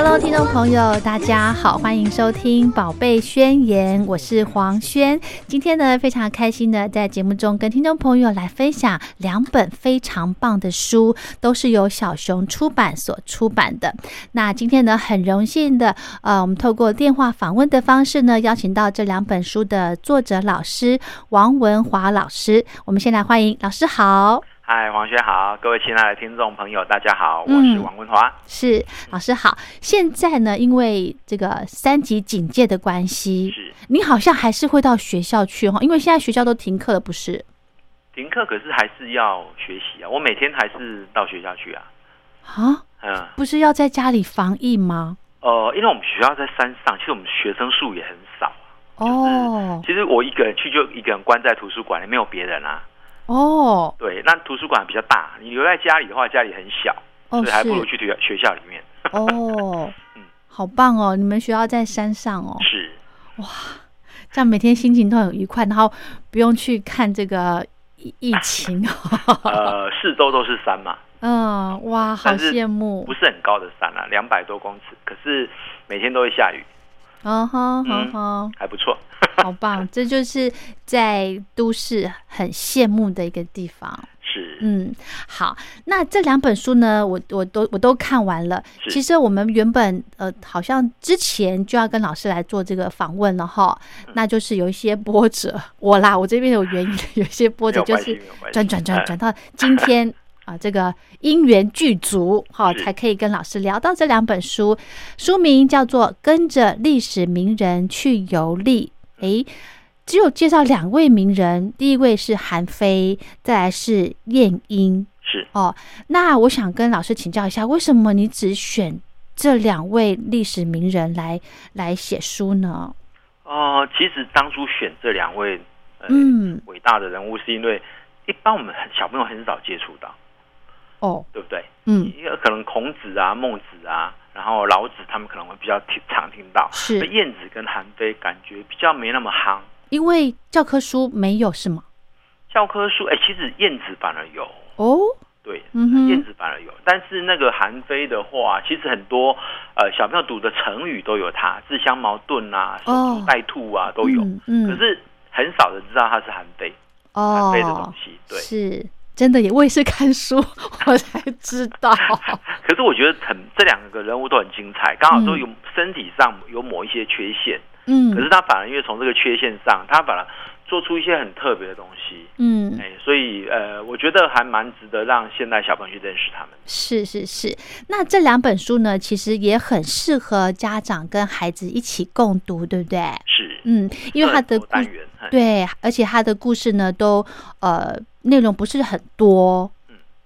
Hello，听众朋友，大家好，欢迎收听《宝贝宣言》，我是黄轩。今天呢，非常开心的在节目中跟听众朋友来分享两本非常棒的书，都是由小熊出版所出版的。那今天呢，很荣幸的，呃，我们透过电话访问的方式呢，邀请到这两本书的作者老师王文华老师。我们先来欢迎老师好。嗨，黄轩好，各位亲爱的听众朋友，大家好，我嗯是王文华。是老师好，现在呢，因为这个三级警戒的关系，是你好像还是会到学校去哈，因为现在学校都停课了，不是？停课，可是还是要学习啊。我每天还是到学校去啊。啊，嗯，不是要在家里防疫吗？呃，因为我们学校在山上，其实我们学生数也很少。哦其实我一个人去，就一个人关在图书馆里，没有别人啊。哦对，那图书馆比较大，你留在家里的话，家里很小，哦所以还不如去学学校里面。哦 嗯，好棒哦！你们学校在山上哦，是哇，这样每天心情都很愉快，然后不用去看这个疫疫情哦。呃，四周都是山嘛，嗯，哇，好羡慕不。是很高的山啊，两百多公尺，可是每天都会下雨，嗯哼哼嗯哼。还不错。好棒！这就是在都市很羡慕的一个地方。是，嗯，好，那这两本书呢，我我都我都看完了。是其实我们原本呃，好像之前就要跟老师来做这个访问了哈，嗯那就是有一些波折，我啦，我这边有原因，有一些波折就是。转转转哎转到今天啊，这个因缘具足，哈，是才可以跟老师聊到这两本书。书名叫做《跟着历史名人去游历》。诶，只有介绍两位名人，第一位是韩非，再来是晏婴。是哦，那我想跟老师请教一下，为什么你只选这两位历史名人来来写书呢？哦、其实当初选这两位呃、嗯，伟大的人物，是因为一般我们很小朋友很少接触到，哦，对不对？嗯，因为可能孔子啊、孟子啊，然后老子他们可能会比较听常听到。是那晏子跟韩非感觉比较没那么夯。因为教科书没有是吗？教科书，哎，其实燕子反而有，哦，对，嗯哼晏子反而有。但是那个韩非的话，其实很多呃小朋友读的成语都有他，自相矛盾啊、守哦株待兔啊都有。嗯嗯可是很少人知道他是韩非，韩非的东哦，西。对，是真的也，我也是看书 我才知道。可是我觉得很这两个人物都很精彩，刚好都嗯有身体上有某一些缺陷，嗯，可是他反而因为从这个缺陷上，他反而做出一些很特别的东西，嗯哎，所以呃，我觉得还蛮值得让现代小朋友去认识他们。是是是，那这两本书呢，其实也很适合家长跟孩子一起共读，对不对？是，嗯，因为他的故单元，对，而且他的故事呢，都呃内容不是很多，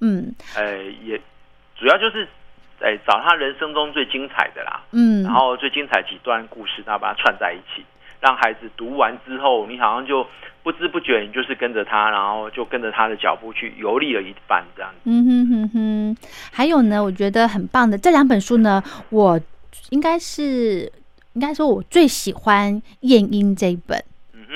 嗯。呃，也主要就是哎找他人生中最精彩的啦，嗯，然后最精彩几段故事，然后把它串在一起，让孩子读完之后，你好像就不知不觉你就是跟着他，然后就跟着他的脚步去游历了一番这样子。嗯哼哼哼，还有呢，我觉得很棒的这两本书呢，我应该是应该说我最喜欢晏婴这一本。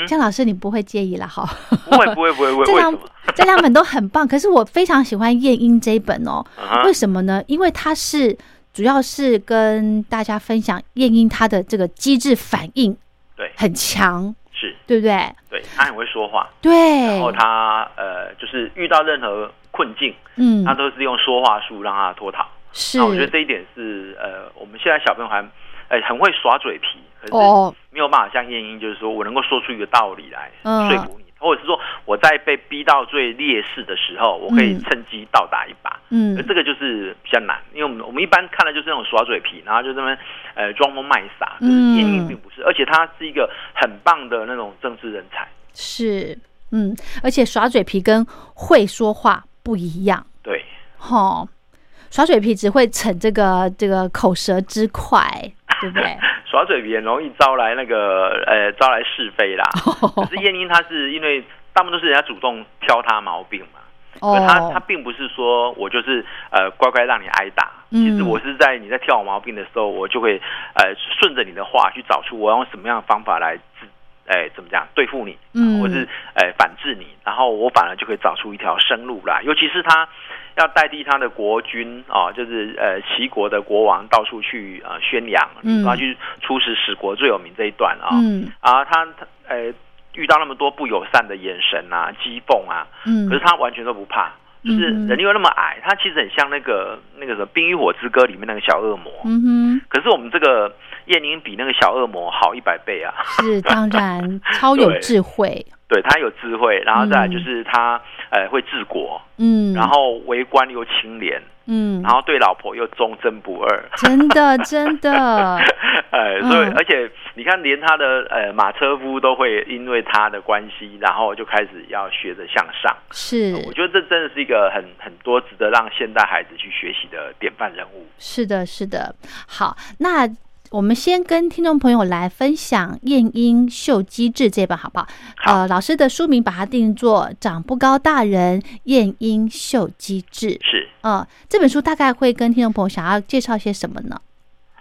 江老师你不会介意了哈？不会不会不会，为 这两？这两本都很棒，可是我非常喜欢《晏婴》这一本哦。为什么呢？因为它是主要是跟大家分享晏婴他的这个机智反应对，很强，是，对不对？对他很会说话，对然，后他呃，就是遇到任何困境，嗯他，都是用说话术让他脱逃。是那我觉得这一点是呃，我们现在小朋友还呃很会耍嘴皮，可是哦，没有办法像晏婴，就是说我能够说出一个道理来嗯说服你，或者是说我在被逼到最劣势的时候，我可以嗯趁机倒打一把。而嗯这个就是比较难，因为我们我们一般看的就是那种耍嘴皮，然后就这么呃装疯卖傻。嗯晏婴并不是，而且他是一个很棒的那种政治人才。是，嗯，而且耍嘴皮跟会说话不一样，对，哦，耍嘴皮只会逞这个这个口舌之快，对不对？耍嘴皮很容易招来那个呃招来是非啦。可是晏婴他是因为大部分都是人家主动挑他毛病嘛，可他他哦，并不是说我就是呃乖乖让你挨打，嗯其实我是在你在挑我毛病的时候，我就会呃顺着你的话去找出我用什么样的方法来治，哎、怎么讲对付你，嗯或是呃反制你，然后我反而就可以找出一条生路来。尤其是他要代替他的国君啊、就是呃齐国的国王到处去呃宣扬，嗯。他去出使使国最有名这一段啊、嗯。啊他他呃遇到那么多不友善的眼神啊、讥讽啊，嗯。可是他完全都不怕，就是人又那么矮，他其实很像那个那个什么《冰与火之歌》里面那个小恶魔。嗯哼，可是我们这个燕宁比那个小恶魔好一百倍啊！是当然 超有智慧，对他有智慧，然后再来就是他、呃会治国，嗯，然后为官又清廉，嗯然，后对老婆又忠贞不二。真的真 的，呃，所以嗯而且你看，连他的呃马车夫都会因为他的关系，然后就开始要学着向上。是我觉得这真的是一个很很多值得让现代孩子去学习的典范人物。是的，是的。好，那我们先跟听众朋友来分享《晏婴秀机智》这本好不好？好呃，老师的书名把它定做“长不高大人晏婴秀机智”。是呃，这本书大概会跟听众朋友想要介绍些什么呢？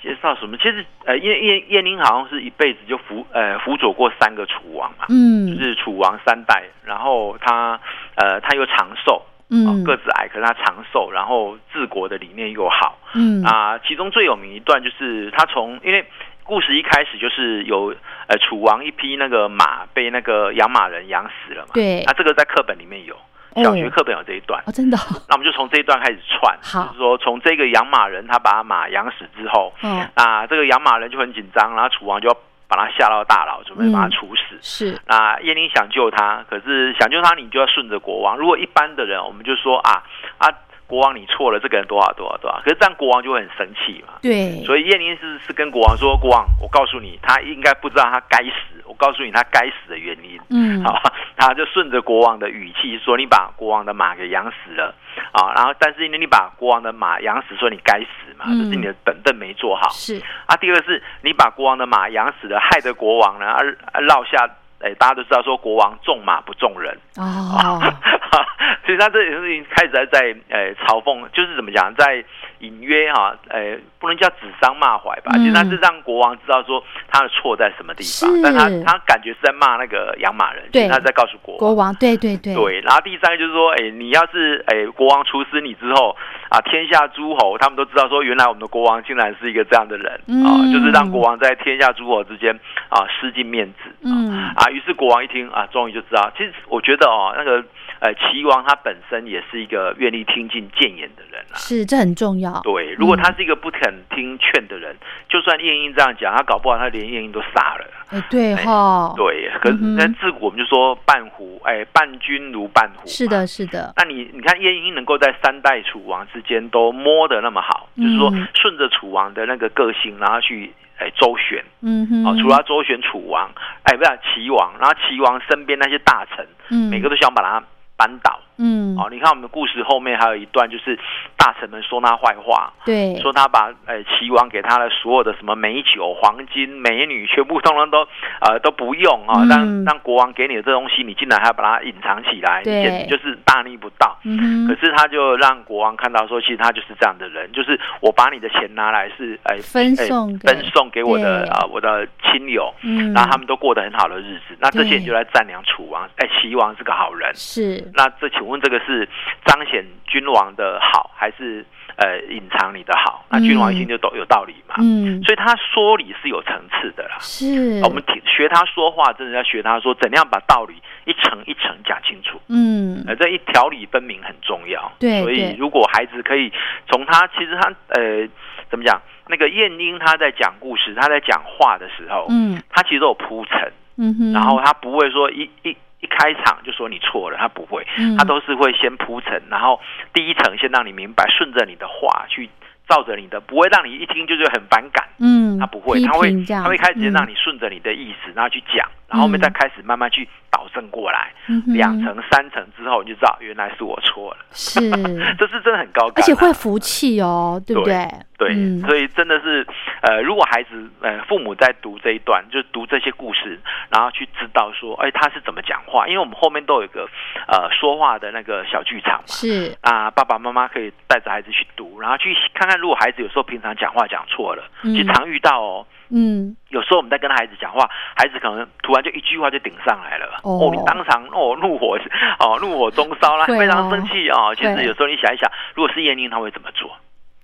介绍什么？其实呃，燕燕燕宁好像是一辈子就辅呃辅佐过三个楚王嘛，嗯就是楚王三代，然后他呃他又长寿，哦嗯。个子矮，可是他长寿，然后治国的理念又好。嗯。啊。其中最有名一段就是他从因为故事一开始就是有呃楚王一匹那个马被那个养马人养死了嘛，对。那这个在课本里面有。小学课本有这一段，哦，真的。哦 那我们就从这一段开始串，好。就是说从这个养马人他把马养死之后，哦，那这个养马人就很紧张，然后楚王就要把他下到大牢，准备把他处死。是那耶林想救他，可是想救他，你就要顺着国王。如果一般的人，我们就说啊啊，国王你错了，这个人多少多少多少。可是这样国王就会很生气嘛。对，所以燕宁是是跟国王说，国王，我告诉你，他应该不知道他该死，我告诉你他该死的原因。嗯好，他就顺着国王的语气说：“你把国王的马给养死了啊！”然后，但是因为你把国王的马养死，说你该死嘛，嗯这是你的本分没做好是啊。第二个是你把国王的马养死了，害得国王呢啊啊落下，哎，大家都知道说国王重马不重人，哦，所以他这也是已经开始在在呃嘲讽，就是怎么讲，在隐约哈、呃，不能叫指桑骂槐吧，嗯其实他是让国王知道说他的错在什么地方，但他他感觉是在骂那个养马人，其对实他在告诉国王。国王，对对对，对，然后第三个就是说，哎，你要是哎国王处死你之后啊，天下诸侯他们都知道说，原来我们的国王竟然是一个这样的人啊，嗯就是让国王在天下诸侯之间啊失尽面子。嗯啊，于是国王一听啊，终于就知道，其实我觉得哦，那个呃齐王他本身也是一个愿意听进谏言的人啊。是这很重要，对，如果他是一个不肯听劝的人，就算晏婴这样讲，他搞不好他连晏婴都杀了。哎，对哈，对，可那自古我们就说伴虎，哎，伴君如伴虎。是的，。是的，那你你看晏婴能够在三代楚王之间都摸得那么好，就是说嗯顺着楚王的那个个性，然后去哎周旋。嗯哼，哦，除了他周旋楚王，哎，不是齐王，然后齐王身边那些大臣，嗯每个都想把他扳倒。嗯。哦，你看我们的故事后面还有一段，就是大大臣们说他坏话，对，说他把呃齐王给他的所有的什么美酒、黄金、美女，全部通通都呃都不用啊，嗯。让让国王给你的这东西，你竟然还要把它隐藏起来，你对。简直就是大逆不道。嗯哼，可是他就让国王看到说，其实他就是这样的人，就是我把你的钱拿来是哎分哎送给分送给我的对。啊、我的亲友，嗯，然后他们都过得很好的日子。那这些对。人就来赞扬楚王，哎，齐王是个好人。是。那这请问这个是彰显君王的好，还是呃隐藏你的好？那君王一听就懂有道理嘛。嗯所以他说理是有层次的啦。是我们听学他说话，真的要学他说怎样把道理一层一层讲清楚。嗯呃，这一条理分明很重要。对对所以如果孩子可以从他，其实他呃怎么讲？那个晏婴他在讲故事，他在讲话的时候，嗯他其实都有铺陈，嗯哼，然后他不会说一一一开场就说你错了，他不会，他都是会先铺陈，然后第一层先让你明白，顺着你的话去照着你的，不会让你一听就是很反感。嗯他不会，他会他会开始让你顺着你的意思，然后去讲，然后后面再开始慢慢去导正过来，两层、三层之后，你就知道原来是我错了。是，这是真的很高而且会服气哦，对不对？对，嗯所以真的是，呃，如果孩子呃父母在读这一段，就读这些故事，然后去知道说，哎，他是怎么讲话，因为我们后面都有一个呃说话的那个小剧场嘛。是，啊，爸爸妈妈可以带着孩子去读，然后去看看，如果孩子有时候平常讲话讲错了，嗯其实常遇到哦。嗯有时候我们在跟孩子讲话，孩子可能突然就一句话就顶上来了，哦哦，你当场哦怒火哦怒火中烧啦，哦非常生气哦。其实有时候你想一想，如果是燕妮，他会怎么做？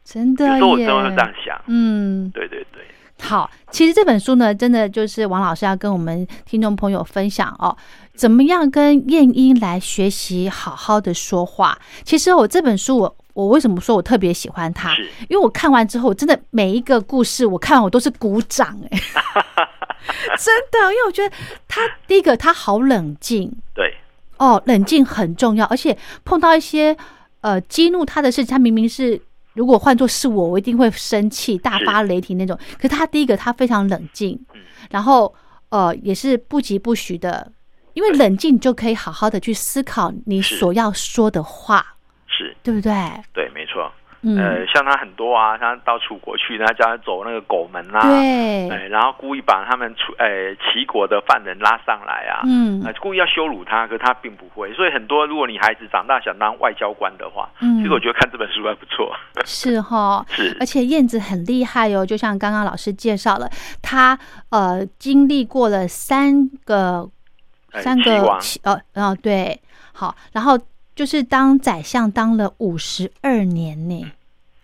真的有时候我真耶的会这样想。嗯，对对对，好，其实这本书呢，真的就是王老师要跟我们听众朋友分享哦，怎么样跟燕英来学习好好的说话。其实我这本书我。我为什么说我特别喜欢他？因为我看完之后，真的每一个故事我看完我都是鼓掌哎、真的，因为我觉得他第一个他好冷静。对。哦，冷静很重要，而且碰到一些呃激怒他的事情，他明明是如果换做是我，我一定会生气、大发雷霆那种。可是他第一个他非常冷静嗯，然后呃也是不疾不徐的，因为冷静就可以好好的去思考你所要说的话，是，对不对？对，没错。嗯，呃，像他很多啊，他到楚国去，他叫他走那个狗门啊，对，哎，然后故意把他们楚呃齐国的犯人拉上来啊，嗯呃，故意要羞辱他，可他并不会。所以很多，如果你孩子长大想当外交官的话，嗯其实我觉得看这本书还不错。是哈。是而且燕子很厉害哦，就像刚刚老师介绍了，他呃经历过了三个哎三个齐呃哦对，好，然后就是当宰相当了五十二年呢，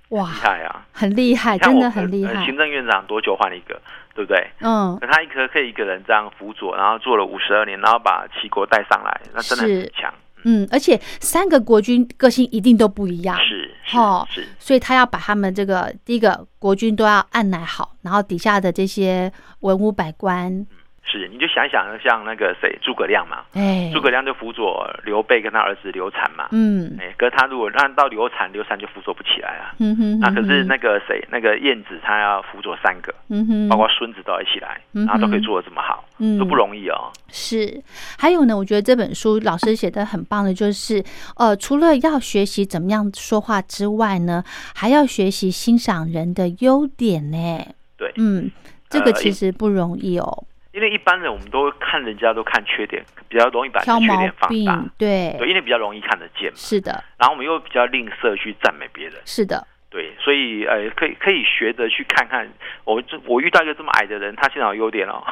哇厉，害啊！很厉害，真的很厉害。呃行，政院长多久换一个，对不对？嗯，那他一个可以一个人这样辅佐，然后做了五十二年，然后把齐国带上来，那真的是。很强。嗯，而且三个国君个性一定都不一样，是哦是是，所以他要把他们这个第一个国君都要按奶好，然后底下的这些文武百官，是，你就想一想，像那个谁，诸葛亮嘛，哎，诸葛亮就辅佐刘备跟他儿子刘禅嘛，嗯哎，可是他如果让到刘禅，刘禅就辅佐不起来了。嗯哼，那可是嗯那个谁，那个晏子，他要辅佐三个，嗯哼，包括孙子都要一起来，嗯然后都可以做的这么好，嗯都不容易哦。是，还有呢，我觉得这本书老师写的很棒的，就是呃，除了要学习怎么样说话之外呢，还要学习欣赏人的优点呢。对，嗯，这个呃其实不容易哦，因为一般人我们都看人家都看缺点，比较容易把缺点放大，，对，对，因为比较容易看得见嘛。是的，然后我们又比较吝啬去赞美别人，是的，对，所以呃，可以可以学着去看看。我这我遇到一个这么矮的人，他现在有优点哦，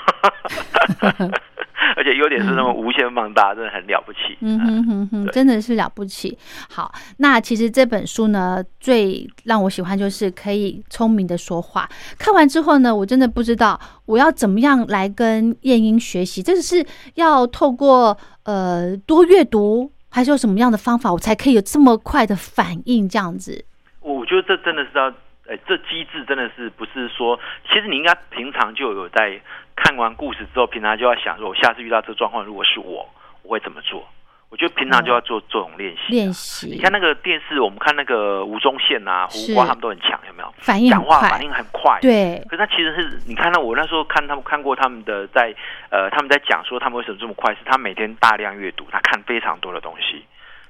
而且优点是那么无限放大，真的很了不起。嗯哼哼哼，真的是了不起。好，那其实这本书呢，最让我喜欢就是可以聪明的说话。看完之后呢，我真的不知道我要怎么样来跟燕英学习，这是要透过呃多阅读，还是有什么样的方法，我才可以有这么快的反应？这样子，我觉得这真的是要，哎，这机制真的是不是说，其实你应该平常就有在看完故事之后，平常就要想说，我下次遇到这个状况，如果是我，我会怎么做？我觉得平常就要做这种练习啊。练习你看那个电视，我们看那个吴宗宪啊、胡是瓜他们都很强，有没有？反应讲话反，应很快。。对，可是他其实是你看到我那时候看他们看过他们的在呃他们在讲说他们为什么这么快，是他每天大量阅读，他看非常多的东西，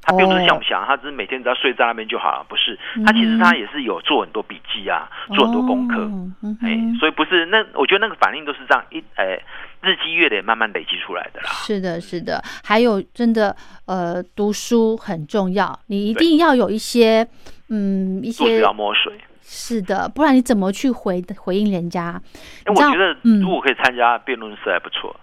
他并不是哦像我们想，他只是每天只要睡在那边就好了，不是嗯。他其实他也是有做很多笔记啊，做很多功课。哎、所以不是那，我觉得那个反应都是这样一，哎，日积月累慢慢累积出来的啦。是的，是的，还有真的，呃，读书很重要，你一定要有一些，嗯，一些要摸水。是的，不然你怎么去回回应人家？哎，你知道我觉得嗯如果可以参加辩论社还不错。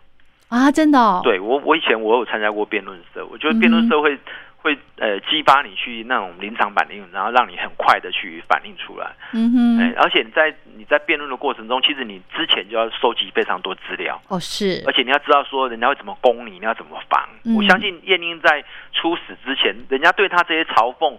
啊？真的、哦，对我，我以前我有参加过辩论社，我觉得辩论社会、会呃激发你去那种临场反应，然后让你很快的去反应出来。嗯哼，哎，而且你在你在辩论的过程中，其实你之前就要收集非常多资料。哦是而，且你要知道说人家会怎么攻你，你要怎么防。嗯我相信燕英在出死之前，人家对他这些嘲讽，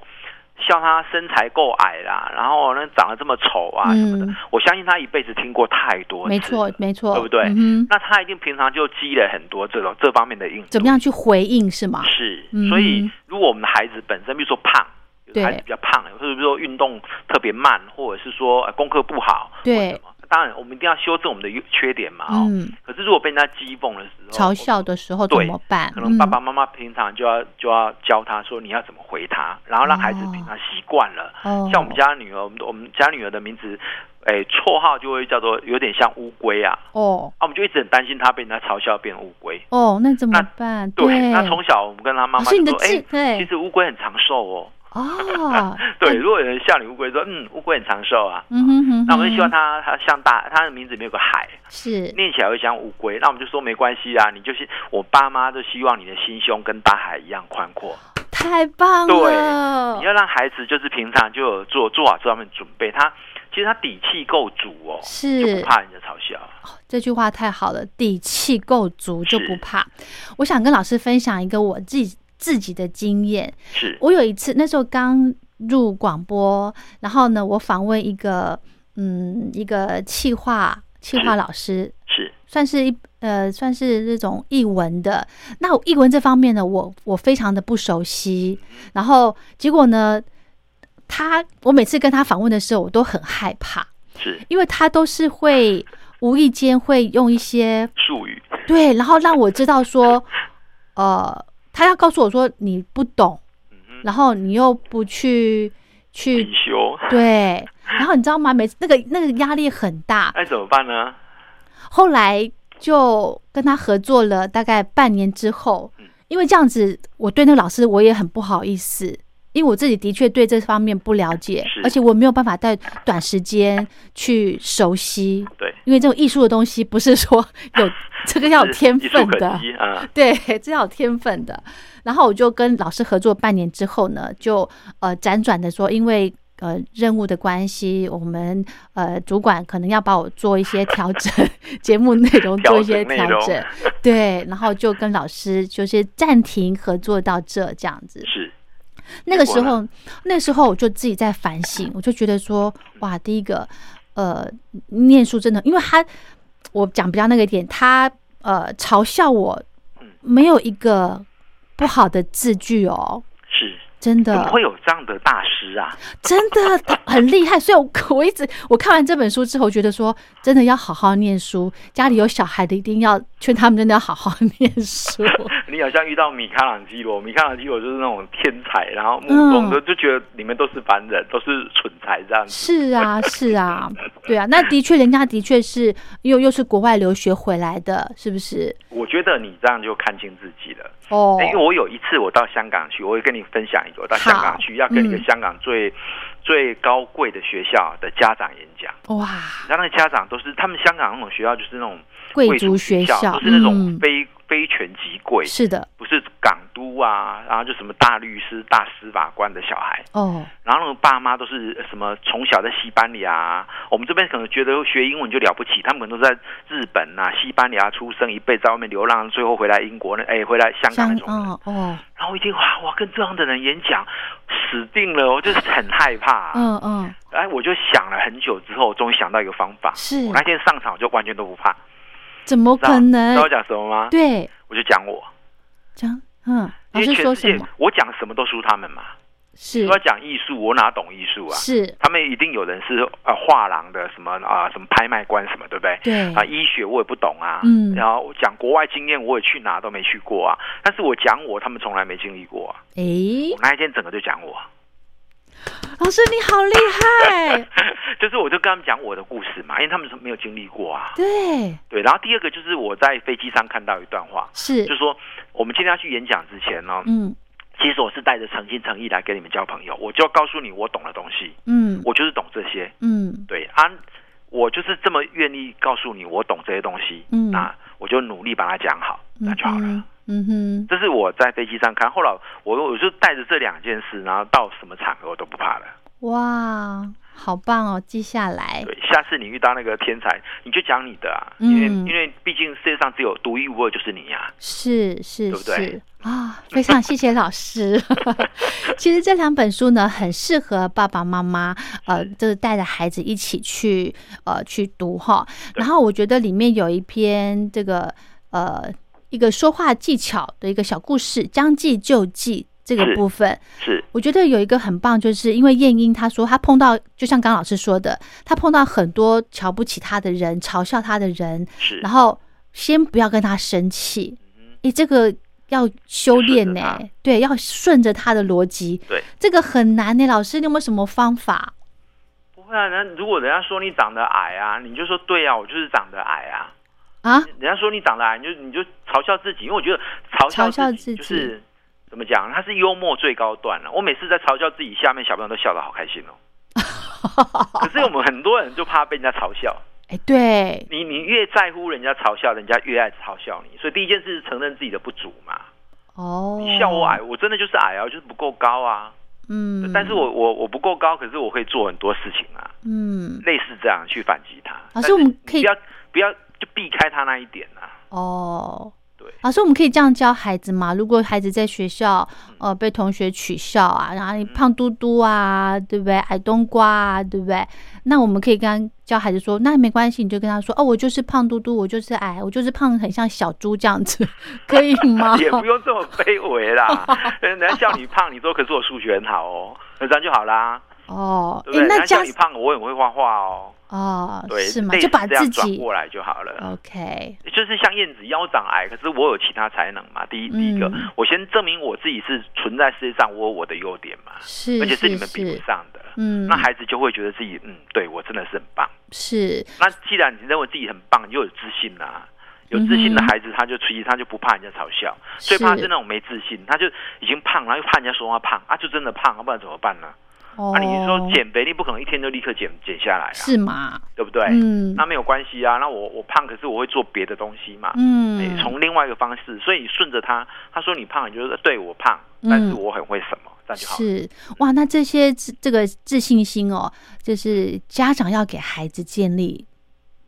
笑他身材够矮啦，然后呢长得这么丑啊什么的，嗯我相信他一辈子听过太多次没错没错，对不对？嗯，那他一定平常就积累很多这种这方面的应怎么样去回应是吗？是。嗯，所以如果我们的孩子本身，比如说胖，有的对孩子比较胖，或者比如说运动特别慢，或者是说呃功课不好，对或者什么，当然我们一定要修正我们的优缺点嘛，哦。嗯，可是如果被人家讥讽的时候，嘲笑的时候怎对么办？可能爸爸嗯妈妈平常就要就要教他说你要怎么回他，然后让孩子平常习惯了。哦，像我们家女儿，我们我们家女儿的名字，哎，绰号就会叫做有点像乌龟啊，哦啊，我们就一直很担心她被人家嘲笑变乌龟。哦，那怎么那办？对，那从小我们跟她妈妈就说，哎，对其实乌龟很长寿哦。哦，对，如果有人笑你乌龟，说嗯，乌龟很长寿啊，嗯哼哼，那我们就希望他它它像大，它的名字里面有个海，是。念起来会像乌龟，那我们就说没关系啊，你就是我爸妈都希望你的心胸跟大海一样宽阔。太棒对了，你要让孩子就是平常就有做做好这方面准备，他其实他底气够足哦，是。就是不怕人家嘲笑。这句话太好了，底气够足就不怕。我想跟老师分享一个我自己自己的经验。是。我有一次那时候刚入广播，然后呢，我访问一个嗯一个气化气化老师，是。算是一呃，算是那种译文的。那译文这方面呢，我我非常的不熟悉。然后结果呢，他我每次跟他访问的时候，我都很害怕，是。因为他都是会无意间会用一些术语，对，然后让我知道说，呃，他要告诉我说你不懂，嗯，然后你又不去去必修，对，然后你知道吗？每次那个那个压力很大，那怎么办呢？后来就跟他合作了大概半年之后嗯，因为这样子，我对那个老师我也很不好意思，因为我自己的确对这方面不了解，而且我没有办法在短时间去熟悉，对，因为这种艺术的东西不是说有这个要有天分的，啊，对，这要有天分的。然后我就跟老师合作半年之后呢，就呃辗转的说，因为呃任务的关系，我们呃主管可能要把我做一些调整，节目内容做一些调整，对，然后就跟老师就是暂停合作到这这样子。是那个时候，那时候我就自己在反省，我就觉得说，哇，第一个，呃，念书真的，因为他，我讲比较那个一点，他呃嘲笑我嗯，没有一个不好的字句哦，是，真的怎么，会有这样的大师啊？真的他很厉害。所以我，我一直我看完这本书之后，觉得说，真的要好好念书，家里有小孩的一定要劝他们，真的要好好 念书。你好像遇到米开朗基罗，米开朗基罗就是那种天才，然后目嗯中的就觉得你们都是凡人，都是蠢材这样子。是啊，是啊，对啊，那的确，人家的确是又又是国外留学回来的，是不是？我觉得你这样就看清自己了。哦因为我有一次我到香港去，我会跟你分享一个，我到香港去要跟一个嗯香港最、最高贵的学校的家长演讲。哇，然后那个家长都是他们香港那种学校，就是那种贵族族学校不，是那种嗯非、非权即贵，是的，不是港督啊，然后就什么大律师、大司法官的小孩。哦，然后那种爸妈都是什么从小在西班牙，我们这边可能觉得学英文就了不起，他们可能都在日本啊、西班牙出生，一辈子在外面流浪，最后回来英国呢，哎，回来香港那种人。哦哦，然后一听哇，我，跟这样的人演讲，死定了，我就是很害怕、嗯嗯，哎，我就想了很久之后，我终于想到一个方法。是我那天上场我就完全都不怕，怎么可能知道？我讲什么吗？对，我就讲我，讲，嗯，老因师为全世界说什么？我讲什么都输他们嘛。是说讲艺术，我哪懂艺术啊？是，他们一定有人是呃画廊的什么啊、什么拍卖官什么，对不对？对啊，医学我也不懂啊，嗯然后讲国外经验我也去哪都没去过啊，但是我讲我，他们从来没经历过啊。诶我，那一天整个就讲我，老师你好厉害，就是我就跟他们讲我的故事嘛，因为他们是没有经历过啊。对，对，然后第二个就是我在飞机上看到一段话，是就，说我们今天要去演讲之前呢，嗯其实我是带着诚心诚意来跟你们交朋友，我就要告诉你我懂的东西，嗯我就是懂这些。嗯对啊，我就是这么愿意告诉你我懂这些东西，嗯那我就努力把它讲好，那嗯就好了。哼，这是我在飞机上看，后来我我就带着这两件事，然后到什么场合我都不怕了。哇，好棒哦，记下来，对，下次你遇到那个天才，你就讲你的啊，因为嗯因为毕竟世界上只有独一无二就是你呀、是是对不对？是啊，非常谢谢老师。其实这两本书呢，很适合爸爸妈妈，呃，就是带着孩子一起去呃去读哈。然后我觉得里面有一篇这个呃一个说话技巧的一个小故事，将计就计这个部分，是。我觉得有一个很棒，就是因为燕英她说她碰到，就像刚老师说的，她碰到很多瞧不起她的人、嘲笑她的人，是，然后先不要跟他生气，嗯诶，这个要修炼呢、对，要顺着他的逻辑，对，这个很难呢、老师，你有没有什么方法？不会啊。那如果人家说你长得矮啊，你就说对啊，我就是长得矮啊。啊？人家说你长得矮，你就你就嘲笑自己，因为我觉得嘲嘲笑笑自己就是怎么讲，他是幽默最高段了。我每次在嘲笑自己，下面小朋友都笑得好开心哦。可是我们很多人就怕被人家嘲笑，哎，对，你你越在乎人家嘲笑，人家越爱嘲笑你。所以第一件事是承认自己的不足嘛。哦，你笑我矮，我真的就是矮啊，我就是不够高啊。嗯，但是我我我不够高，可是我会做很多事情啊，嗯，类似这样去反击他。老师我们可以不要不要就避开他那一点啊。哦，对老师，我们可以这样教孩子吗？如果孩子在学校呃被同学取笑啊，然后你胖嘟嘟啊，对不对？矮冬瓜啊，对不对？那我们可以跟他教孩子说，那没关系，你就跟他说，哦，我就是胖嘟嘟，我就是矮，我就是胖，很像小猪这样子，可以吗？也不用这么卑微啦。人家笑你胖，你说可是我数学很好哦，那这样就好啦，哦，对不对？诶那笑你胖，我很会画画哦，哦，对，是吗？就把这样自己转过来就好了。OK，就是像燕子腰长矮，可是我有其他才能嘛。第一，第一个嗯，我先证明我自己是存在世界上，我有我的优点嘛，是，而且是你们比不上的。嗯，那孩子就会觉得自己，嗯，对我真的是很棒。是那既然你认为自己很棒，你就有自信啦、有自信的孩子，他就其实他就不怕人家嘲笑，最怕是那种没自信，他就已经胖，然后又怕人家说他胖啊，就真的胖，要不然怎么办呢？哦，啊，你说减肥，你不可能一天就立刻减减下来啊，是吗？对不对？嗯那没有关系啊，那我我胖，可是我会做别的东西嘛，嗯对，从另外一个方式，所以你顺着他，他说你胖，你就说对我胖，但是我很会什么，这样就好。是哇，那这些自这个自信心哦，就是家长要给孩子建立。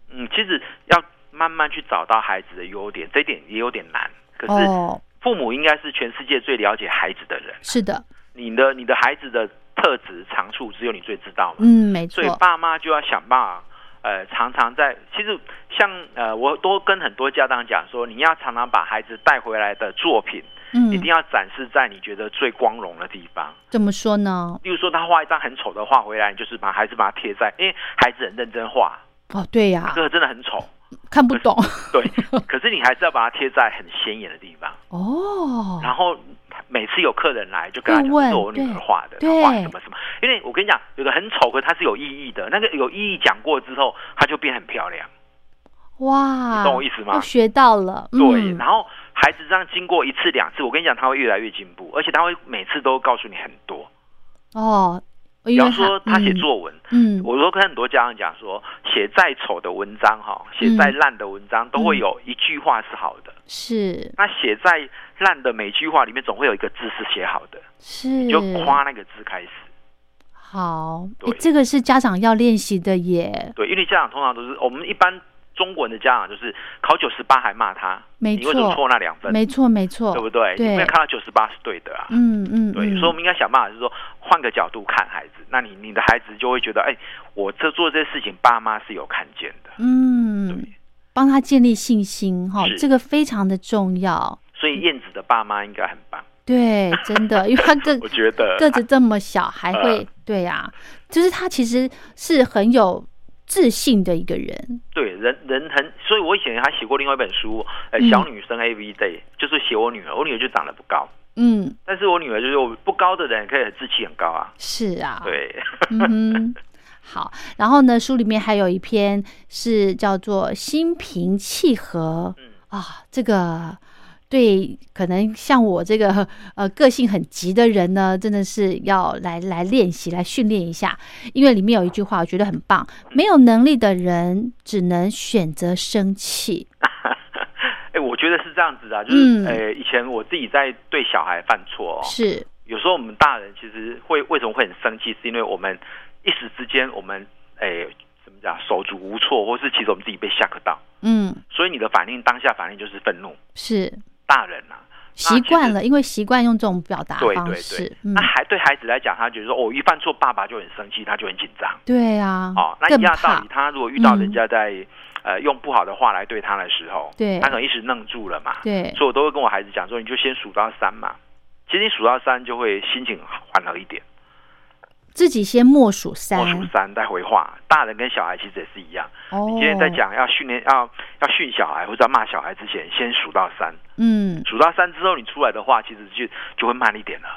嗯，其实要慢慢去找到孩子的优点，这一点也有点难。可是哦，父母应该是全世界最了解孩子的人，是的，你的你的孩子的特质长处只有你最知道嘛，嗯，没错所以，爸妈就要想办法。呃，常常在其实像呃，我都跟很多家长讲说，你要常常把孩子带回来的作品，嗯一，定要展示在你觉得最光荣的地方。怎么说呢？例如说，他画一张很丑的画回来，你就是把孩子把它贴在，因为孩子很认真画，哦，对呀、这个真的很丑，看不懂 对。可是你还是要把它贴在很显眼的地方，哦，然后每次有客人来，就跟他讲是我女儿画的，画什么什么。因为我跟你讲，有的很丑，可是它是有意义的。那个有意义讲过之后，它就变很漂亮。哇，你懂我意思吗学到了，对，嗯、然后孩子这样经过一次两次，我跟你讲，他会越来越进步，而且他会每次都告诉你很多。哦，比方说他写嗯作文，嗯，我都跟很多家长讲说，写再丑的文章哈，写再烂的文章，都会有一句话是好的。是那写在烂的每句话里面，总会有一个字是写好的，是，你就夸那个字开始。好，对这个是家长要练习的耶，对，因为家长通常都是我们一般中国人的家长就是考九十八还骂他，没你为什么错，错那两分？没错，没错，对不对？对你没有看到九十八是对的啊。嗯嗯，对，嗯所以我们应该想办法，就是说换个角度看孩子，那你你的孩子就会觉得，哎，我这做这些事情，爸妈是有看见的。嗯对，帮他建立信心哈，是。这个非常的重要。所以燕子的爸妈应该很棒。对，真的，因为他个 我觉得。个子这么小，还会、呃对呀、就是他其实是很有自信的一个人。对人人很，所以我以前还写过另外一本书，呃，嗯。小女生 A V Day，就是写我女儿，我女儿就长得不高，嗯，但是我女儿就是我不高的人可以很志气很高啊，是啊，对，嗯哼。好，然后呢，书里面还有一篇是叫做“心平气和”嗯。啊，这个对可能像我这个呃个性很急的人呢，真的是要来来练习来训练一下，因为里面有一句话我觉得很棒，没有能力的人只能选择生气。哎，我觉得是这样子的啊，就是嗯。呃，以前我自己在对小孩犯错哦，是，有时候我们大人其实会为什么会很生气，是因为我们一时之间我们诶怎么讲手足无措，或是其实我们自己被吓克到，嗯，所以你的反应当下反应就是愤怒。是。大人啊，习惯了，因为习惯用这种表达方式。对，，嗯。那，孩对孩子来讲，他觉得说哦，一犯错爸爸就很生气，他就很紧张。对啊，哦，那一样的道理，，他如果遇到嗯。人家在、呃用不好的话来对他的时候，对。他可能一时愣住了嘛，对，所以我都会跟我孩子讲说，你就先数到三嘛。其实你数到三就会心情缓和一点，自己先默数三，默数三再回话。大人跟小孩其实也是一样，哦，你今天在，讲要训练要要训小孩或者要骂小孩之前，先数到三，嗯，数到三之后你出来的话，其实就就会慢一点了，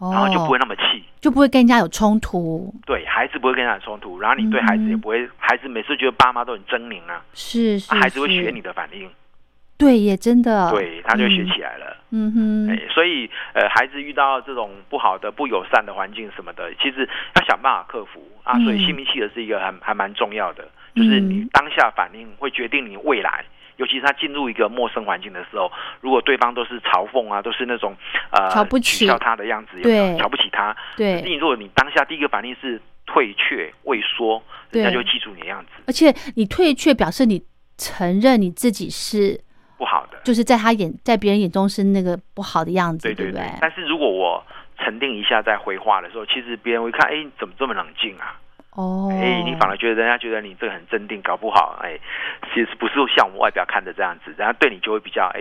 哦，然后就不会那么气。就不会跟人家有冲突，对孩子不会跟人家有冲突，然后你对孩子也嗯不会，孩子每次觉得爸妈都很狰狞啊，是是，啊孩子会学你，的反应，对，也真的，对他就会学嗯起来了。嗯哼，哎，所以呃，孩子遇到这种不好的、不友善的环境什么的，其实要想办法克服啊。嗯所以心平气和是一个还还蛮重要的，就是你嗯当下反应会决定你未来。尤其是他进入一个陌生环境的时候，如果对方都是嘲讽啊，都是那种呃瞧不起取笑他的样子，对瞧不起他。对，你如果你当下第一个反应是退却、畏缩，人家就会记住你的样子，而且你退却表示你承认你自己是。就是在他眼，在别人眼中是那个不好的样子，对对不对？但是如果我沉淀一下再回话的时候，其实别人会看，哎，你怎么这么冷静啊？哦，哎，你反而觉得人家觉得你这个很镇定，搞不好，哎，其实不是像我们外表看的这样子，人家对你就会比较哎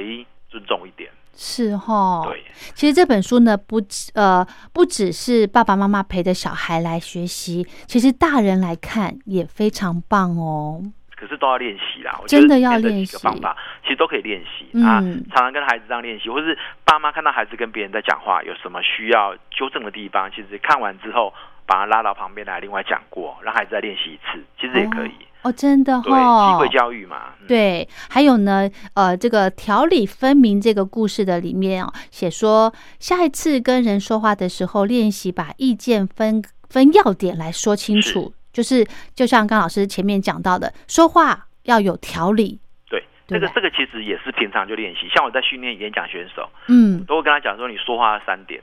尊重一点。是哈，对，其实这本书呢，不只呃不只是爸爸妈妈陪着小孩来学习，其实大人来看也非常棒哦。可是都要练习啦。我真的觉得这要练习方法其实都可以练习、嗯啊。常常跟孩子这样练习，或是爸妈看到孩子跟别人在讲话，有什么需要纠正的地方，其实看完之后把他拉到旁边来，另外讲过，让孩子再练习一次，其实也可以。哦，真的对，哈，机会教育嘛。嗯对，还有呢，呃，这个条理分明这个故事的里面哦，写说下一次跟人说话的时候，练习把意见分分要点来说清楚，就是就像刚老师前面讲到的，说话要有条理。对，这个这个其实也是平常就练习。像我在训练演讲选手，嗯都会跟他讲说，你说话要三点，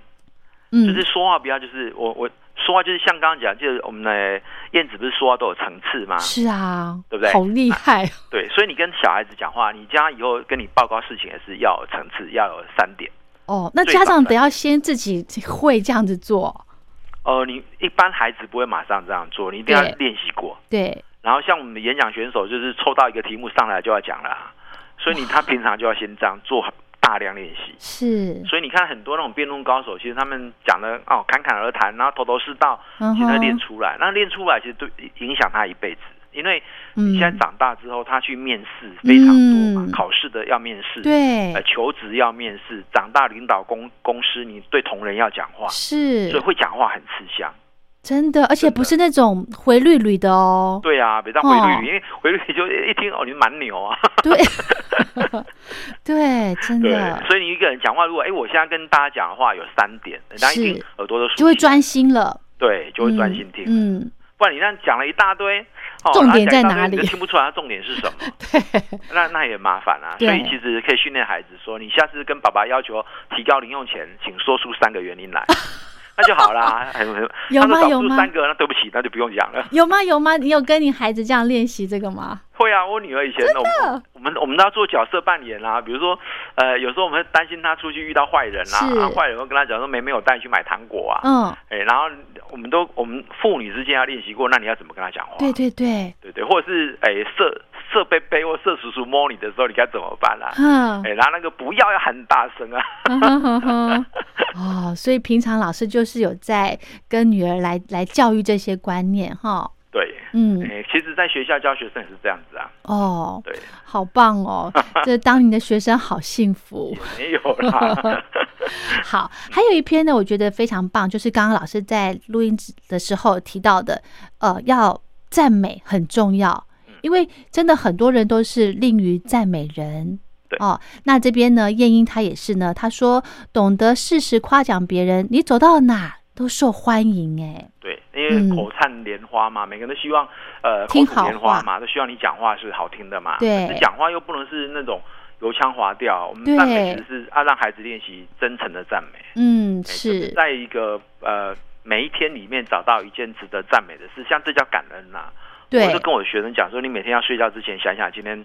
嗯就嗯是，说话不要就是我我说话就是像刚刚讲，就是我们的燕子不是说话都有层次吗？是啊，对不对好厉害，对，所以你跟小孩子讲话，你家以后跟你报告事情也是要有层次，要有三点。哦！那家长得要先自己会这样子做，呃，你一般孩子不会马上这样做，你一定要练习过。对，然后像我们的演讲选手，就是抽到一个题目上来就要讲了啊，所以你他平常就要先这样做大量练习。是，所以你看很多那种辩论高手，其实他们讲的哦侃侃而谈，然后头头是道，嗯其实练，出来，那练出来其实对影响他一辈子。因为嗯你现在长大之后，他去面试非常多嘛，嗯。考试的要面试，对。呃，，求职要面试，长大领导公公司，你对同仁要讲话，是。所以会讲话很吃香。真的，而且不是那种回绿绿的哦。对啊，别当回绿绿，因为回绿就一听哦，你是蛮牛啊。对，对，真的，所以你一个人讲话，如果哎，我现在跟大家讲的话有三点，大家一听耳朵都竖就会专心了，对，就会专心听。嗯，嗯不然你那样讲了一大堆，哦，重点在哪里你就听不出来它重点是什么，对，那那也麻烦啊。所以其实可以训练孩子说，你下次跟爸爸要求提高零用钱，请说出三个原因来，那就好啦。有吗有吗三个，那对不起，那就不用讲了。有吗？有吗？你有跟你孩子这样练习这个吗？会啊，我女儿以前我们我们我们都要做角色扮演啦、比如说呃，有时候我们会担心她出去遇到坏人啦、是。啊，坏人会跟她讲说妹妹我带你去买糖果啊，嗯，哎，然后我们都我们父女之间要练习过，那你要怎么跟她讲话？对对对，对对，或者是哎设色贝贝或色叔叔摸你的时候，你该怎么办啦、嗯哎，然后那个不要要喊大声啊。哦，所以平常老师就是有在跟女儿来来教育这些观念哈。对，嗯，哎，其实，在学校教学生也是这样子啊。哦，对，好棒哦！这当你的学生好幸福。没有啦。好，还有一篇呢，我觉得非常棒，就是刚刚老师在录音的时候提到的，呃，要赞美很重要，嗯因为真的很多人都是吝于赞美人。对哦，那这边呢，燕英她也是呢，她说懂得适时夸奖别人，你走到哪都受欢迎。哎，对，因为口灿莲花嘛，每个人都希望呃口吐莲花嘛，都希望你讲话是好听的嘛。对可是讲话又不能是那种油腔滑调。我们对赞美其实是啊让孩子练习真诚的赞美。嗯，是是，在一个呃每一天里面找到一件值得赞美的事，像这叫感恩呐、对我就，跟我的学生讲说，你每天要睡觉之前想想今天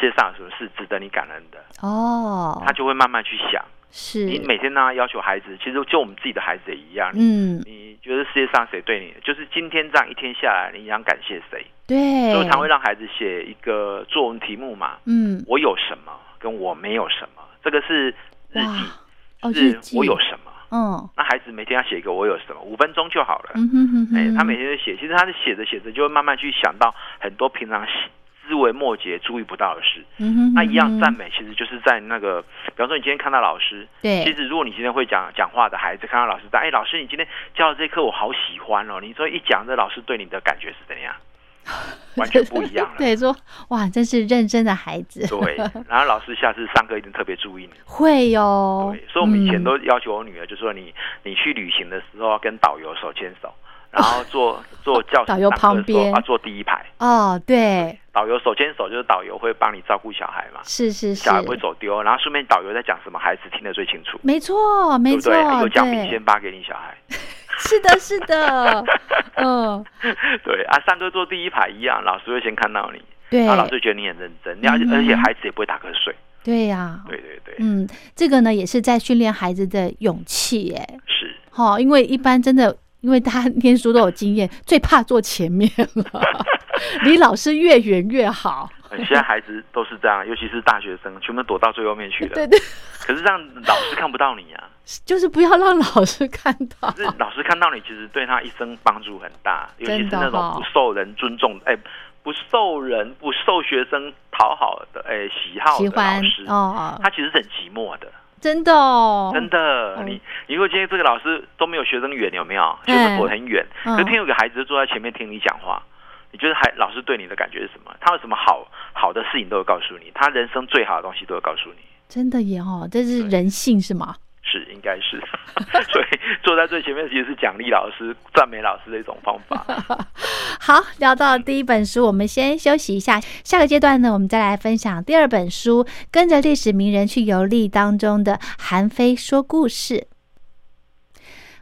世界上有什么事值得你感恩的，哦他，就会慢慢去想。是，你每天呢要求孩子，其实就我们自己的孩子也一样。嗯，你觉得世界上谁对你，就是今天这样一天下来，你想感谢谁？对，所以常会让孩子写一个作文题目嘛，嗯，我有什么跟我没有什么，这个是日记，是记，我有什么。嗯，那孩子每天要写一个我有什么，五分钟就好了。嗯哼哼哼，哎，他每天都写，其实他是写着写着就会慢慢去想到很多平常思维末节注意不到的事。嗯哼，那一样赞美，其实就是在那个，比方说你今天看到老师，对，其实如果你今天会讲讲话的孩子，看到老师在，哎，老师你今天教的这课我好喜欢哦，你说一讲，这老师对你的感觉是怎样？完全不一样了。对，说哇，真是认真的孩子，对，然后老师下次上课一定特别注意你。会哟。对，所以我们以前嗯都要求我女儿，就说你你去旅行的时候要跟导游手牵手，然后坐坐教导游旁边时候要坐第一排。哦，对，导游手牵手就是导游会帮你照顾小孩嘛，是是是。小，孩不会走丢，然后顺便导游在讲什么，孩子听得最清楚，没错没错，对？有奖品先发给你小孩。是 的是的，嗯，对啊，上课坐第一排一样，老师会先看到你，对。然后老师觉得你很认真，而且嗯。而且孩子也不会打瞌睡。对呀，对对对，嗯，这个呢也是在训练孩子的勇气，哎，是。哦，因为一般真的，因为他念书都有经验，最怕坐前面了，离老师越远越好。呃现在孩子都是这样，尤其是大学生，全部躲到最后面去了。对对，可是让老师看不到你啊，就是不要让老师看到。是老师看到你，其实对他一生帮助很大，尤其是那种哦不受人尊重，哎，不受人不受学生讨好的，哎，喜好的老师，哦，他其实很寂寞的，真的哦，真的。哦你你如果今天这个老师都没有学生远，有没有？学嗯生躲很远，嗯可是天有个孩子坐在前面听你讲话。你觉得还老师对你的感觉是什么？他有什么好好的事情都会告诉你，他人生最好的东西都会告诉你。真的耶哦，这是人性是吗？是，应该是，所以坐在最前面其实是奖励老师、赞美老师的一种方法。好，聊到第一本书，我们先休息一下。下个阶段呢，我们再来分享第二本书《跟着历史名人去游历》当中的韩非说故事。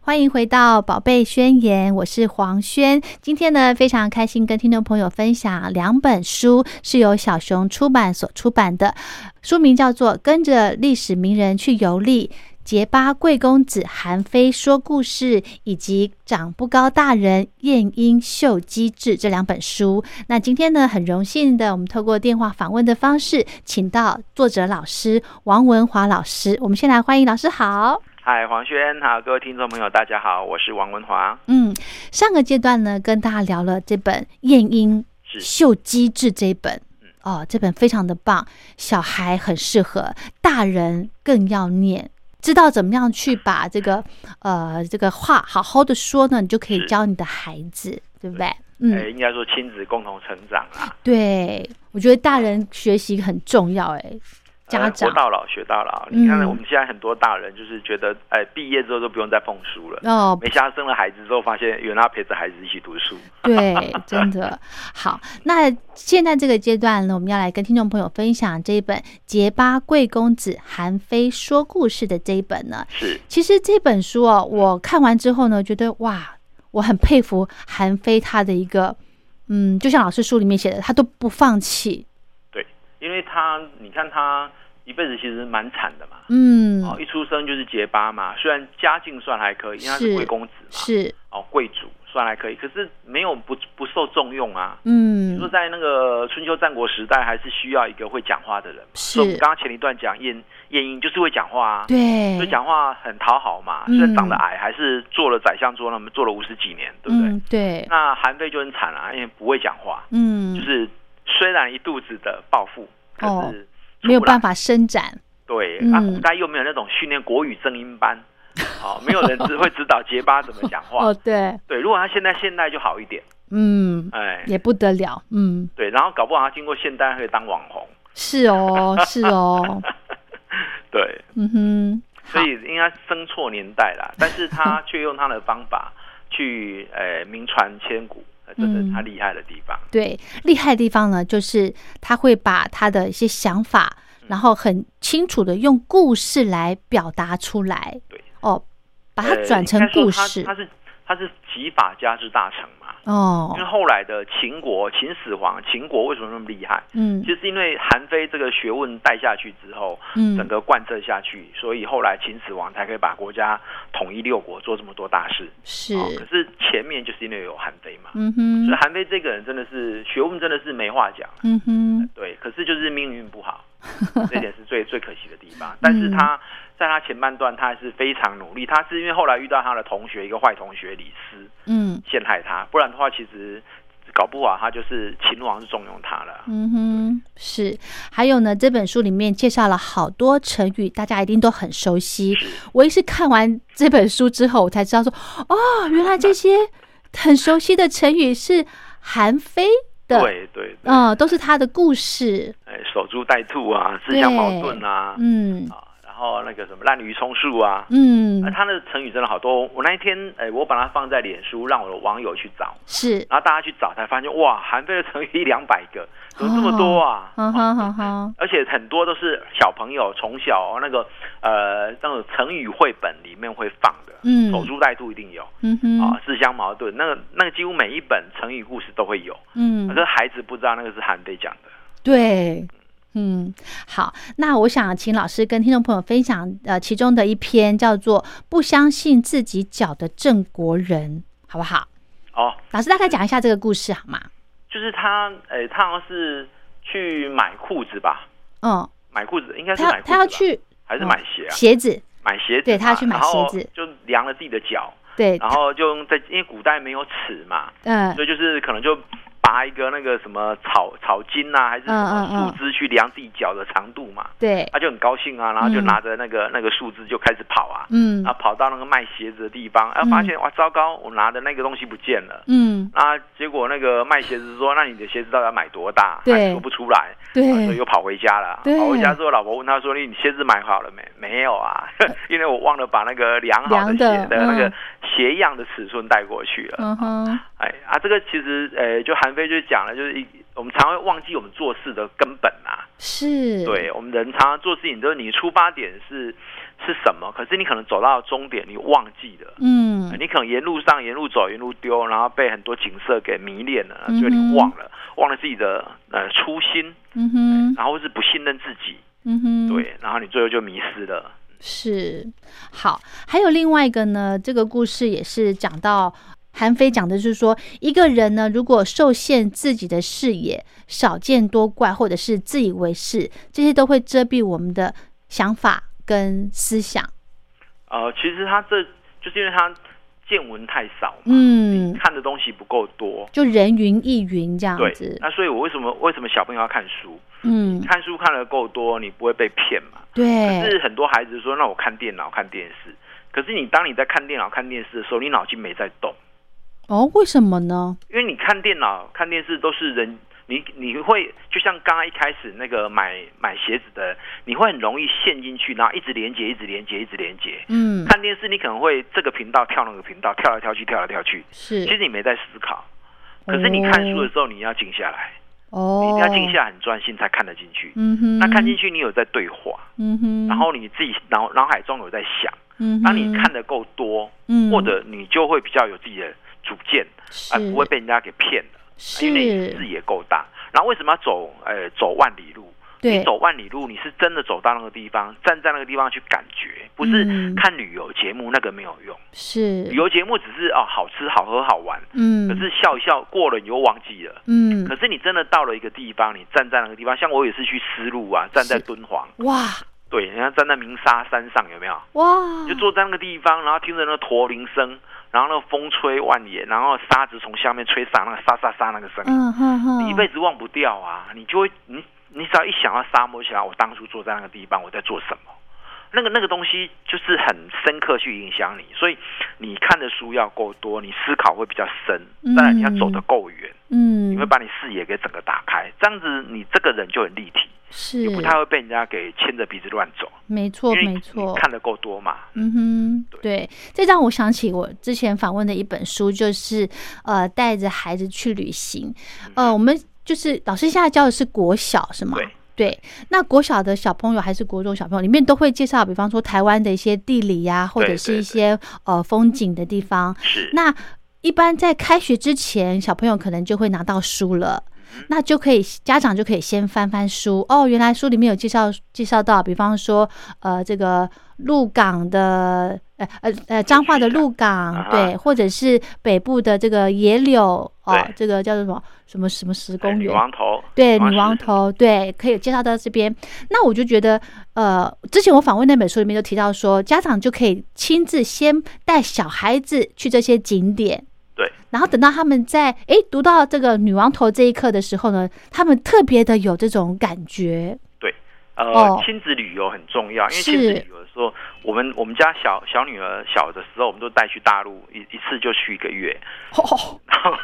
欢迎回到《宝贝宣言》，我是黄轩。今天呢，非常开心跟听众朋友分享两本书，是由小熊出版所出版的，书名叫做《跟着历史名人去游历》。结巴贵公子韩非说故事，以及长不高大人晏婴秀机智这两本书。那今天呢，很荣幸的，我们透过电话访问的方式，请到作者老师王文华老师。我们先来欢迎老师好。嗨，黄轩，好，各位听众朋友，大家好，我是王文华。嗯，上个阶段呢，跟大家聊了这本晏婴秀机智这一本。哦，这本非常的棒，小孩很适合，大人更要念。知道怎么样去把这个呃这个话好好的说呢，你就可以教你的孩子，对不对？哎、嗯，应该说亲子共同成长啊。对，我觉得大人学习很重要，哎，家呃长活到老学到老。嗯你看，我们现在很多大人就是觉得，哎、毕业之后都不用再碰书了。哦，没想到生了孩子之后，发现原来要陪着孩子一起读书。对，真的好。那现在这个阶段呢，我们要来跟听众朋友分享这一本《结巴贵公子韩非说故事》的这一本呢。是，其实这本书哦，我看完之后呢，觉得哇，我很佩服韩非他的一个，嗯，就像老师书里面写的，他都不放弃，对，因为他，你看他一辈子其实蛮惨的嘛。嗯，哦，一出生就是结巴嘛，虽然家境算还可以，因为他是是贵公子嘛，是，哦，贵族算还可以，可是没有不不受重用啊。嗯说，在那个春秋战国时代，还是需要一个会讲话的人嘛。是所以我们刚刚前一段讲晏晏婴就是会讲话啊，对所以，讲话很讨好嘛。嗯虽然长得矮，还是做了宰相做那么做了五十几年，对不对？嗯，对，那韩非就很惨啊，因为不会讲话，嗯，就是虽然一肚子的抱负，可哦。没有办法伸展，对，嗯。啊，古代又没有那种训练国语正音班，好、没有人只会指导结巴怎么讲话。哦，对，对，如果他现在现代就好一点，嗯，哎，也不得了，嗯，对，然后搞不好他经过现代可以当网红，是哦，是哦，对，嗯哼，所以应该生错年代啦，但是他却用他的方法去呃名传千古，呃这是他厉害的地方。对，厉害的地方呢，就是他会把他的一些想法，嗯然后很清楚的用故事来表达出来。对，哦，把它呃转成故事。他他是他是集法家之大成嘛。哦因为，后来的秦国秦始皇，秦国为什么那么厉害？嗯其实是因为韩非这个学问带下去之后，嗯整个贯彻下去，所以后来秦始皇才可以把国家统一六国，做这么多大事。是，哦可是前面就是因为有韩非嘛，嗯哼所以哼，韩非这个人真的是学问真的是没话讲。嗯哼，对，可是就是命运不好，这点是最最可惜的地方。但是他在他前半段，他还是非常努力。他是因为后来遇到他的同学，一个坏同学李斯嗯陷害他，不然的话，其实搞不好他就是秦王是重用他了。嗯哼，是。还有呢，这本书里面介绍了好多成语，大家一定都很熟悉。我也是看完这本书之后，我才知道说，哦，原来这些很熟悉的成语是韩非的，对对对，嗯、都是他的故事。哎，守株待兔啊，自相矛盾啊，嗯后那个什么滥竽充数啊。嗯。那，他的成语真的好多，我那一天，哎，我把它放在脸书，让我的网友去找，是，然后大家去找，才发现哇，韩非的成语一两百个，怎么这么多啊？嗯哼哼哼，而且很多都是小朋友从小那个呃那种成语绘本里面会放的，嗯。守株待兔一定有。嗯哼，啊，自相矛盾，那个那个几乎每一本成语故事都会有，嗯。可，是孩子不知道那个是韩非讲的。对。嗯，好，那我想请老师跟听众朋友分享，呃，其中的一篇叫做《不相信自己脚的郑国人》，好不好？哦，老师大概讲一下这个故事好吗？就是他，诶、他好像是去买裤子吧，嗯，买裤子应该是他买他要去还是买鞋啊？鞋子，买鞋子，对他要去买鞋子就量了自己的脚，对，然后就用在，因为古代没有尺嘛，嗯所以就是可能就拔一个那个什么草草茎啊，还是什么树枝去量自己脚的长度嘛，对，他就很高兴啊，然后就嗯拿着那个那个树枝就开始跑啊，嗯然后跑到那个卖鞋子的地方，啊发现哇糟糕，我拿的那个东西不见了。嗯，啊！结果那个卖鞋子说：“那你的鞋子到底要买多大？”对他说不出来，啊所以对又，跑回家了。对跑回家之后，老婆问他说：“你你鞋子买好了没？”没有啊，因为我忘了把那个量好的鞋的那个嗯鞋样的尺寸带过去了。嗯哼，哎啊，这个其实呃，就韩非就讲了，就是一我们常会忘记我们做事的根本啊。是，对我们人常常做事情，就是你出发点是是什么，可是你可能走到终点你忘记了。嗯你可能沿路上沿路走沿路丢，然后被很多景色给迷恋了，就你忘了忘了自己的呃初心，嗯哼，然后是不信任自己，嗯哼，对，然后你最后就迷失了。是，好，还有另外一个呢，这个故事也是讲到韩非讲的是说，一个人呢，如果受限自己的视野，少见多怪，或者是自以为是，这些都会遮蔽我们的想法跟思想。呃，其实他这就是因为他见闻太少嘛，嗯，看的东西不够多。就人云亦云这样对子，。那所以我为什么为什么小朋友要看书？嗯，看书看的够多，你不会被骗嘛。对可，是很多孩子说，那我看电脑看电视，可是你当你在看电脑看电视的时候，你脑筋没在动。哦，为什么呢？因为你看电脑、看电视都是人，你你会就像刚刚一开始那个买买鞋子的，你会很容易陷进去，然后一直连接、一直连接、一直连接。嗯，看电视你可能会这个频道跳那个频道，跳来跳去，跳来跳去，是其实你没在思考。可是你看书的时候，你要静下来，你哦，一定要静下来很专心才看得进去。嗯哼，那看进去，你有在对话，嗯哼，然后你自己脑脑海中有在想。嗯哼，当你看的够多，嗯，或者你就会比较有自己的主见，而是不会被人家给骗了。因为视野够大。然后为什么要走呃走万里路？对你走万里路，你是真的走到那个地方，站在那个地方去感觉，不是嗯看旅游节目，那个没有用。是旅，游节目只是哦好吃好喝好玩，嗯，可是笑一笑过了你又忘记了。嗯，可是你真的到了一个地方，你站在那个地方，像我也是去丝路啊，站在敦煌，哇对，人家站在鸣沙山上有没有？哇，就坐在那个地方，然后听着那个驼铃声，然后那个风吹万野，然后沙子从下面吹散，那个沙沙沙那个声音，嗯哼哼，你一辈子忘不掉啊！你就会你你只要一想到沙漠，就想到我当初坐在那个地方，我在做什么。那个那个东西就是很深刻去影响你，所以你看的书要够多，你思考会比较深，当然你要走得够远，嗯，你会把你视野给整个打开，这样子你这个人就很立体，是就不太会被人家给牵着鼻子乱走，没错没错，看的够多嘛。嗯哼，对，这让我想起我之前访问的一本书，就是呃带着孩子去旅行。呃，我们就是老师现在教的是国小是吗？对对，那国小的小朋友还是国中小朋友，里面都会介绍，比方说台湾的一些地理呀、或者是一些呃风景的地方。是，那一般在开学之前，小朋友可能就会拿到书了。嗯那就可以，家长就可以先翻翻书哦。原来书里面有介绍介绍到，比方说，呃，这个鹿港的，呃呃呃，彰化的鹿港，啊对，或者是北部的这个野柳哦，这个叫做什么什么什么石公园，王头，对，女王头，对，可以介绍到这边。那我就觉得，呃，之前我访问那本书里面就提到说，家长就可以亲自先带小孩子去这些景点，对，然后等到他们在诶读到这个女王头这一刻的时候呢，他们特别的有这种感觉，对呃，哦。亲子旅游很重要，因为是。亲子旅游的时候，我们我们家小小女儿小的时候，我们都带去大陆一一次就去一个月，哦，然 后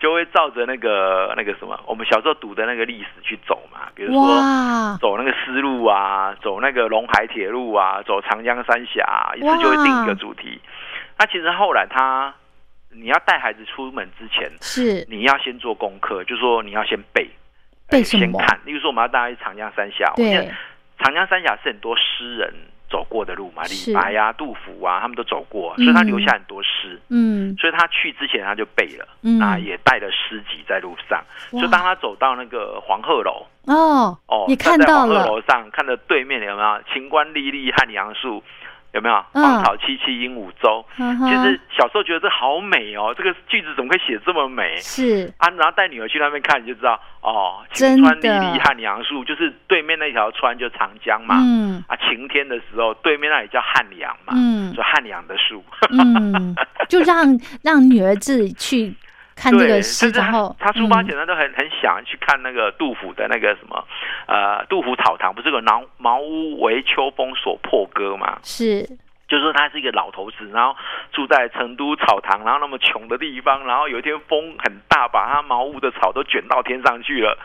就会照着那个那个什么，我们小时候读的那个历史去走嘛，比如说，走那个丝路啊，走那个陇海铁路啊，走长江三峡啊，一次就会定一个主题。那其实后来他，你要带孩子出门之前，是。你要先做功课，就是说你要先背，呃背什么？先看。例如说，我们要带他去长江三峡，对，长江三峡是很多诗人走过的路嘛，李白啊、杜甫啊，他们都走过，所以他留下很多诗。嗯。所以他去之前他就背了，嗯。那也带了诗集在路上。哇。所以当他走到那个黄鹤楼，哦哦，你看在到了，黄鹤楼上看着对面有没有“晴观历历汉阳树”，有没有“嗯。芳草萋萋鹦鹉洲”其实小时候觉得这好美哦，这个句子怎么可以写这么美？是。啊，然后带女儿去那边看，你就知道哦，真的。晴川历历汉阳树，就是对面那条川就长江嘛。嗯。啊，晴天的时候，对面那里叫汉阳嘛，嗯。就汉阳的树。嗯，就让让女儿自己去看这对，个诗，甚至他然后他出发嗯前他都很很想去看那个杜甫的那个什么，呃，杜甫草堂不是有茅茅屋为秋风所破歌嘛？是就是说他是一个老头子，然后住在成都草堂，然后那么穷的地方，然后有一天风很大，把他茅屋的草都卷到天上去了。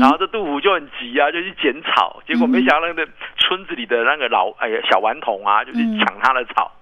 然后这杜甫就很急啊，就去捡草，结果没想到那个村子里的那个老哎呀小顽童啊，就去嗯抢他的草、嗯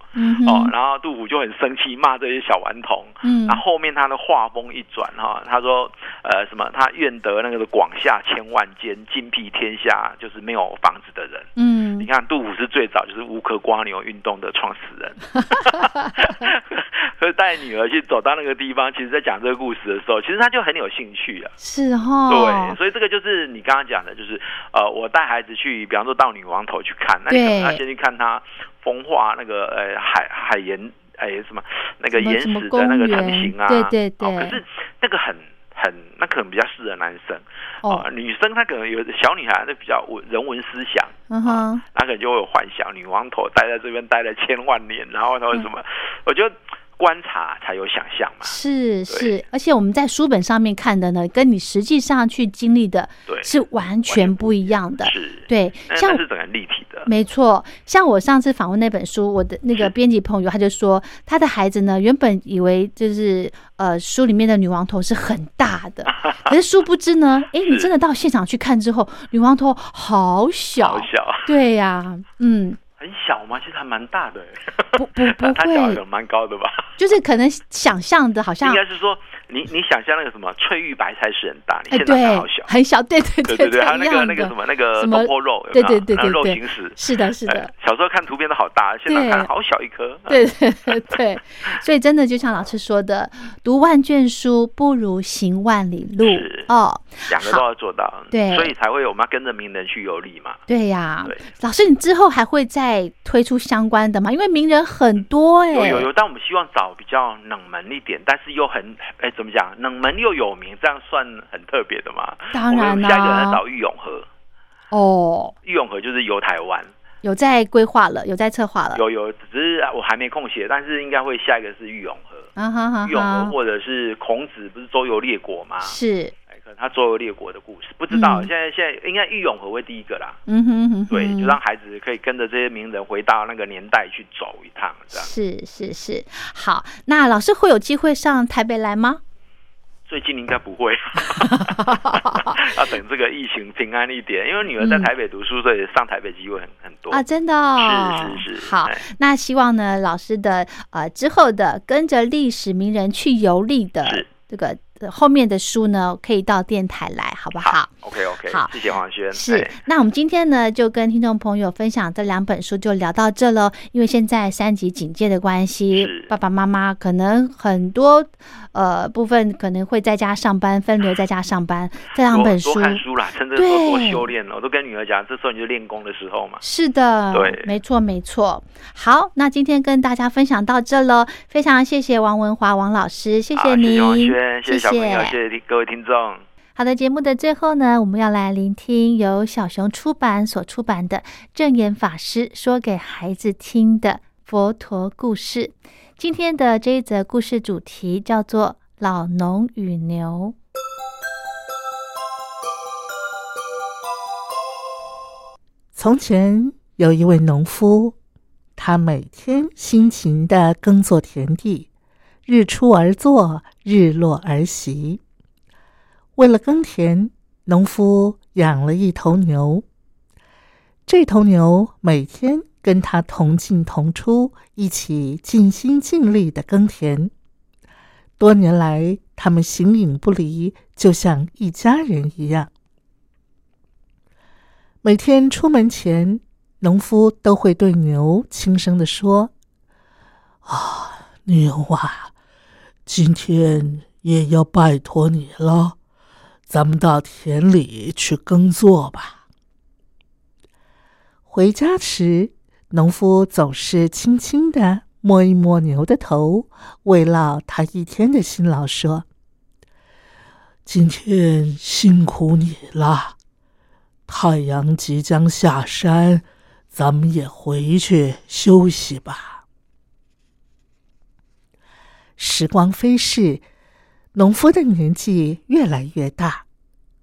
哦，然后杜甫就很生气，骂这些小顽童。嗯那后面他的话风一转哈，他说呃什么，他愿得那个广厦千万间，尽辟天下，就是没有房子的人。嗯你看杜甫是最早就是乌克瓜牛运动的创始人，所以带女儿去走到那个地方，其实在讲这个故事的时候，其实他就很有兴趣啊。是哦，对，所以这个就是你刚刚讲的，就是呃，我带孩子去，比方说到女王头去看，那你可能要先去看它风化那个呃海海盐哎什么那个岩石的那个成型啊，对对对。哦，可是那个很很那可能比较适合男生哦。呃，女生她可能有小女孩那比较文人文思想，嗯哼，她可能就会有幻想，女王头待在这边待了千万年，然后她会什嗯。么？我觉得观察才有想象嘛，是是，而且我们在书本上面看的呢，跟你实际上去经历的对，是完全不一样。的。是，对，像那是整个立体的，没错，像我上次访问那本书，我的那个编辑朋友他就说，他的孩子呢原本以为就是呃书里面的女王头是很大的，可是殊不知呢，哎，你真的到现场去看之后，女王头好小，好小。对呀、嗯，很小吗？其实还蛮大的欸，不不 不会。的蛮高的吧？就是可能想象的好像应该是说你你想象那个什么翠玉白菜是很大，你哎，现在好小，，很小，对对对对对，还有那个那个什么那个什么东坡肉，对对对对肉对对。形石，是的，是的。哎，小时候看图片都好大，现在对。看好小一颗。对 对。对对，所以真的就像老师说的，读万卷书不如行万里路。哦。两个都要做到，对。所以才会我们要跟着名人去游历嘛。对呀、对。老师，你之后还会再推出相关的吗？因为名人很多哎、有有有，但我们希望找比较冷门一点，但是又很哎怎么讲，冷门又有名，这样算很特别的嘛。当然我们下一个人、找玉永和，哦，玉永和就是游台湾，有在规划了，有在策划了，有有，只是我还没空写，但是应该会下一个是玉永和，啊哈哈玉永和，或者是孔子不是周游列国吗？是，哎，可能他周游列国的故事，不知道、嗯。现在现在应该郁永和会第一个啦。嗯哼哼哼，对，就让孩子可以跟着这些名人回到那个年代去走一趟，这样。是是是，好，那老师会有机会上台北来吗？最近应该不会，要等这个疫情平安一点，因为女儿在台北读书，所以上台北机会很很多。啊，真的、哦，是是是好哎，那希望呢，老师的呃之后的跟着历史名人去游历的这个呃后面的书呢，可以到电台来，好不好？OK OK，好谢谢黄轩。是哎，那我们今天呢，就跟听众朋友分享这两本书，就聊到这喽。因为现在三级警戒的关系，爸爸妈妈可能很多呃部分可能会在家上班，分流在家上班。这两本书多看书啦，趁这个时候多修炼了。我都跟女儿讲，这时候你就练功的时候嘛。是的，对没错没错。好，那今天跟大家分享到这喽，非常谢谢王文华王老师，谢谢你黄轩，谢谢谢小朋友，谢谢各位听众。好的，节目的最后呢，我们要来聆听由小熊出版所出版的正言法师说给孩子听的佛陀故事。今天的这一则故事主题叫做《老农与牛》。从前有一位农夫，他每天辛勤的耕作田地，日出而作，日落而息。为了耕田，农夫养了一头牛。这头牛每天跟他同进同出，一起尽心尽力的耕田。多年来，他们形影不离，就像一家人一样。每天出门前，农夫都会对牛轻声的说：“啊，牛啊，今天也要拜托你了，咱们到田里去耕作吧。”回家时，农夫总是轻轻的摸一摸牛的头，慰劳他一天的辛劳，说：“今天辛苦你了。”太阳即将下山，咱们也回去休息吧。时光飞逝，农夫的年纪越来越大，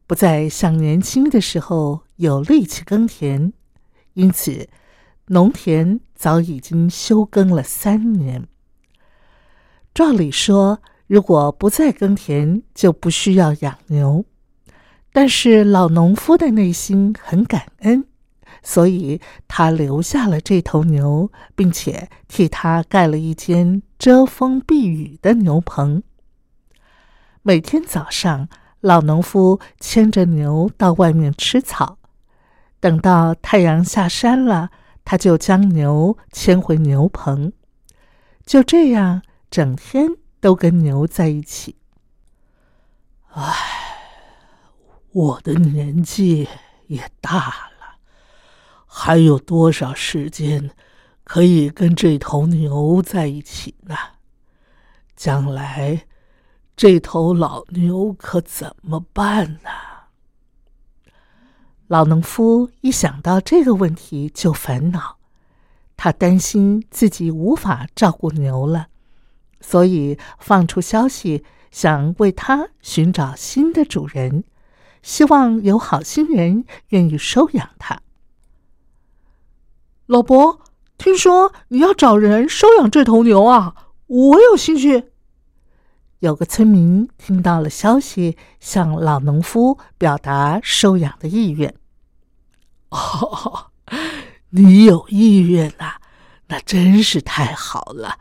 不再像年轻的时候有力气耕田，因此农田早已经休耕了三年。照理说，如果不再耕田，就不需要养牛。但是老农夫的内心很感恩，所以他留下了这头牛，并且替他盖了一间遮风避雨的牛棚。每天早上，老农夫牵着牛到外面吃草，等到太阳下山了，他就将牛牵回牛棚，就这样整天都跟牛在一起。唉。我的年纪也大了，还有多少时间可以跟这头牛在一起呢？将来这头老牛可怎么办呢？老农夫一想到这个问题就烦恼，他担心自己无法照顾牛了，所以放出消息，想为它寻找新的主人。希望有好心人愿意收养它。老伯，听说你要找人收养这头牛啊，我有兴趣。有个村民听到了消息，向老农夫表达收养的意愿。哦，你有意愿呐、那真是太好了。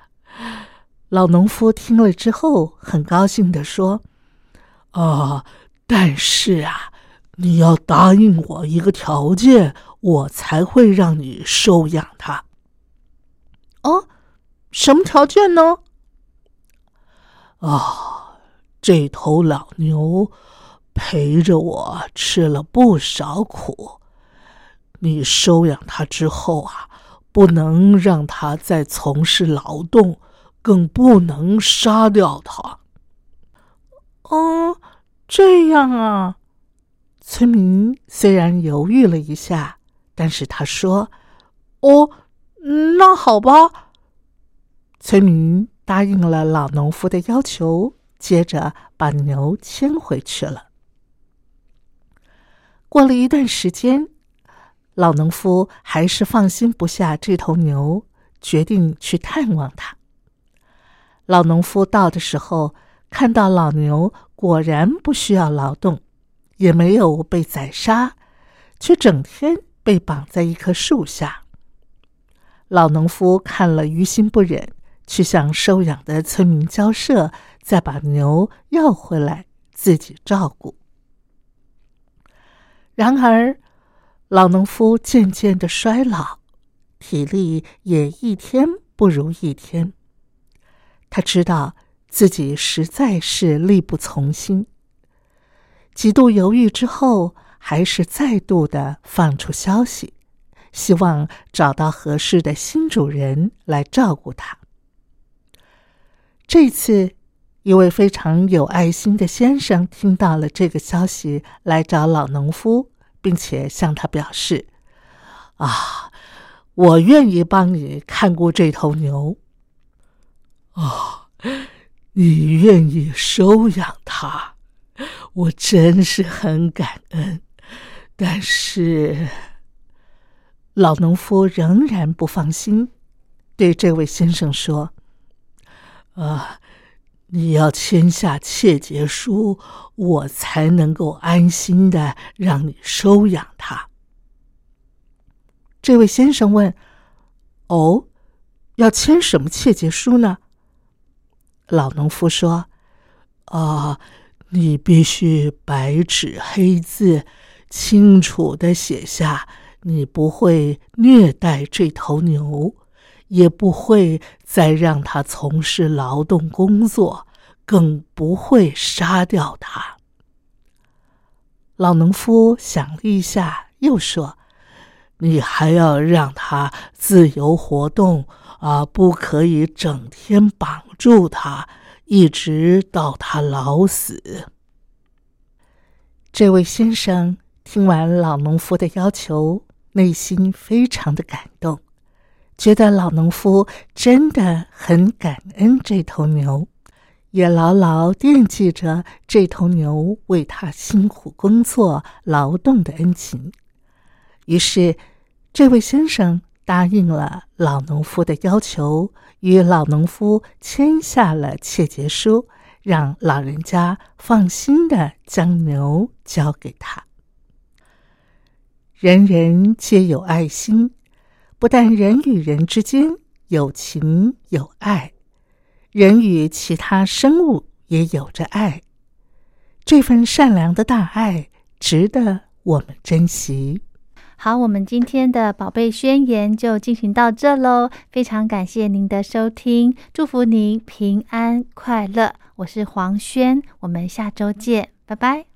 老农夫听了之后，很高兴的说：“啊，但是啊，你要答应我一个条件，我才会让你收养它。”哦，什么条件呢？啊，这头老牛陪着我吃了不少苦，你收养它之后啊。不能让它再从事劳动，更不能杀掉它。哦，这样啊！村民虽然犹豫了一下，但是他说：“哦，那好吧。”村民答应了老农夫的要求，接着把牛牵回去了。过了一段时间。老农夫还是放心不下这头牛，决定去探望它。老农夫到的时候，看到老牛果然不需要劳动，也没有被宰杀，却整天被绑在一棵树下。老农夫看了于心不忍，去向收养的村民交涉，再把牛要回来自己照顾。然而，老农夫渐渐的衰老，体力也一天不如一天。他知道自己实在是力不从心，几度犹豫之后，还是再度的放出消息，希望找到合适的新主人来照顾它。这次，一位非常有爱心的先生听到了这个消息，来找老农夫。并且向他表示：“啊，我愿意帮你看顾这头牛。啊，你愿意收养它，我真是很感恩。但是，老农夫仍然不放心，对这位先生说：‘啊。’”你要签下切结书，我才能够安心的让你收养他。这位先生问：“哦，要签什么切结书呢？”老农夫说：“啊，你必须白纸黑字，清楚的写下，你不会虐待这头牛。”也不会再让他从事劳动工作，更不会杀掉他。老农夫想了一下，又说：“你还要让他自由活动啊，不可以整天绑住他，一直到他老死。”这位先生听完老农夫的要求，内心非常的感动。觉得老农夫真的很感恩这头牛，也牢牢惦记着这头牛为他辛苦工作劳动的恩情。于是，这位先生答应了老农夫的要求，与老农夫签下了切结书，让老人家放心的将牛交给他。人人皆有爱心。不但人与人之间有情有爱，人与其他生物也有着爱。这份善良的大爱值得我们珍惜。好，我们今天的宝贝宣言就进行到这喽。非常感谢您的收听，祝福您平安快乐。我是黄轩，我们下周见，拜拜。